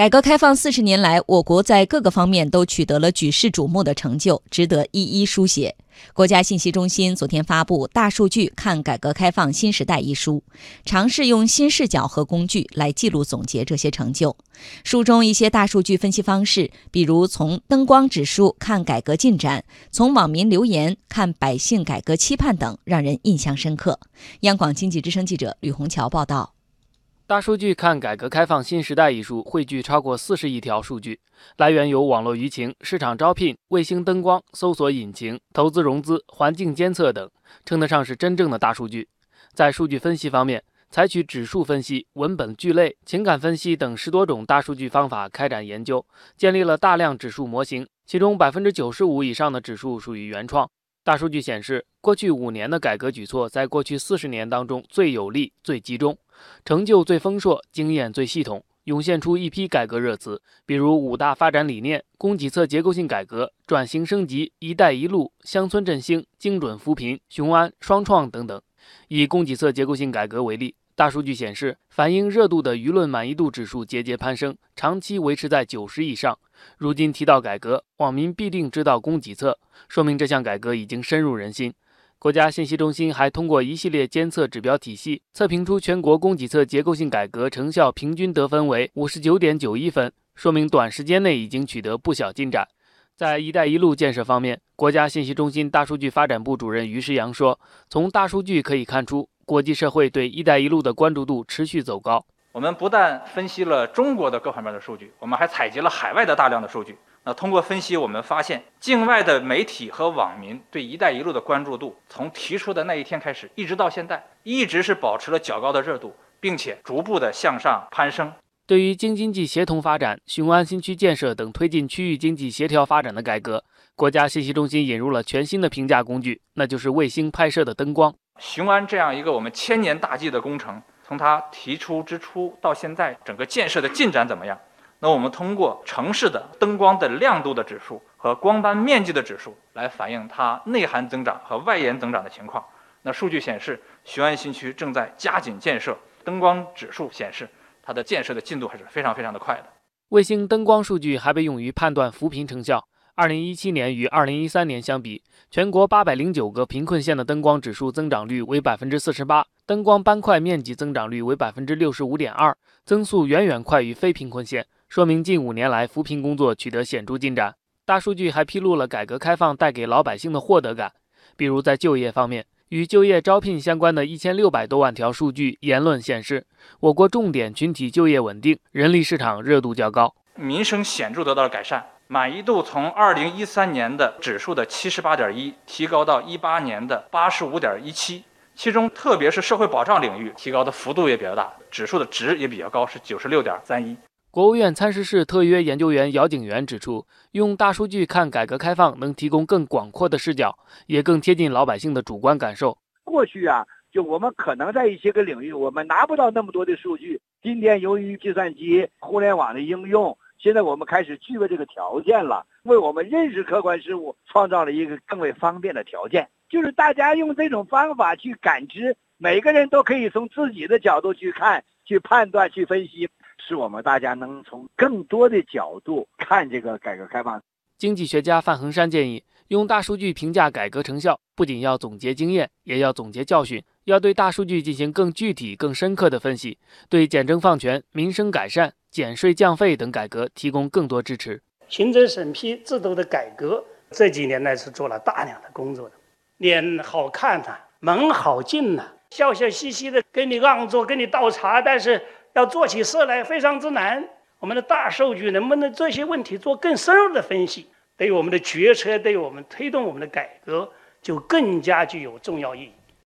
改革开放四十年来，我国在各个方面都取得了举世瞩目的成就，值得一一书写。国家信息中心昨天发布《大数据看改革开放新时代》一书，尝试用新视角和工具来记录总结这些成就。书中一些大数据分析方式，比如从灯光指数看改革进展，从网民留言看百姓改革期盼等，让人印象深刻。央广经济之声记者吕红桥报道。大数据看改革开放新时代一书汇聚超过四十亿条数据，来源有网络舆情、市场招聘、卫星灯光、搜索引擎、投资融资、环境监测等，称得上是真正的大数据。在数据分析方面，采取指数分析、文本聚类、情感分析等十多种大数据方法开展研究，建立了大量指数模型，其中百分之九十五以上的指数属于原创。大数据显示，过去五年的改革举措在过去四十年当中最有力、最集中，成就最丰硕，经验最系统，涌现出一批改革热词，比如五大发展理念、供给侧结构性改革、转型升级、一带一路、乡村振兴、精准扶贫、雄安双创等等。以供给侧结构性改革为例。大数据显示，反映热度的舆论满意度指数节节攀升，长期维持在九十以上。如今提到改革，网民必定知道供给侧，说明这项改革已经深入人心。国家信息中心还通过一系列监测指标体系，测评出全国供给侧结构性改革成效平均得分为五十九点九一分，说明短时间内已经取得不小进展。在“一带一路”建设方面，国家信息中心大数据发展部主任于世阳说：“从大数据可以看出。”国际社会对“一带一路”的关注度持续走高。我们不但分析了中国的各方面的数据，我们还采集了海外的大量的数据。那通过分析，我们发现境外的媒体和网民对“一带一路”的关注度，从提出的那一天开始，一直到现在，一直是保持了较高的热度，并且逐步的向上攀升。对于京津冀协同发展、雄安新区建设等推进区域经济协调发展的改革，国家信息中心引入了全新的评价工具，那就是卫星拍摄的灯光。雄安这样一个我们千年大计的工程，从它提出之初到现在，整个建设的进展怎么样？那我们通过城市的灯光的亮度的指数和光斑面积的指数来反映它内涵增长和外延增长的情况。那数据显示，雄安新区正在加紧建设，灯光指数显示它的建设的进度还是非常非常的快的。卫星灯光数据还被用于判断扶贫成效。二零一七年与二零一三年相比，全国八百零九个贫困县的灯光指数增长率为百分之四十八，灯光斑块面积增长率为百分之六十五点二，增速远远快于非贫困县，说明近五年来扶贫工作取得显著进展。大数据还披露了改革开放带给老百姓的获得感，比如在就业方面，与就业招聘相关的一千六百多万条数据言论显示，我国重点群体就业稳定，人力市场热度较高，民生显著得到了改善。满意度从二零一三年的指数的七十八点一提高到一八年的八十五点一七，其中特别是社会保障领域提高的幅度也比较大，指数的值也比较高，是九十六点三一。国务院参事室特约研究员姚景元指出，用大数据看改革开放，能提供更广阔的视角，也更贴近老百姓的主观感受。过去啊，就我们可能在一些个领域，我们拿不到那么多的数据。今天由于计算机、互联网的应用。现在我们开始具备这个条件了，为我们认识客观事物创造了一个更为方便的条件。就是大家用这种方法去感知，每个人都可以从自己的角度去看、去判断、去分析，使我们大家能从更多的角度看这个改革开放。经济学家范恒山建议，用大数据评价改革成效，不仅要总结经验，也要总结教训，要对大数据进行更具体、更深刻的分析，对简政放权、民生改善。减税降费等改革提供更多支持。行政审批制度的改革这几年来是做了大量的工作的，脸好看呐，门好进呐，笑笑嘻嘻的给你让座，给你倒茶，但是要做起事来非常之难。我们的大数据能不能这些问题做更深入的分析，对我们的决策，对我们推动我们的改革，就更加具有重要意义。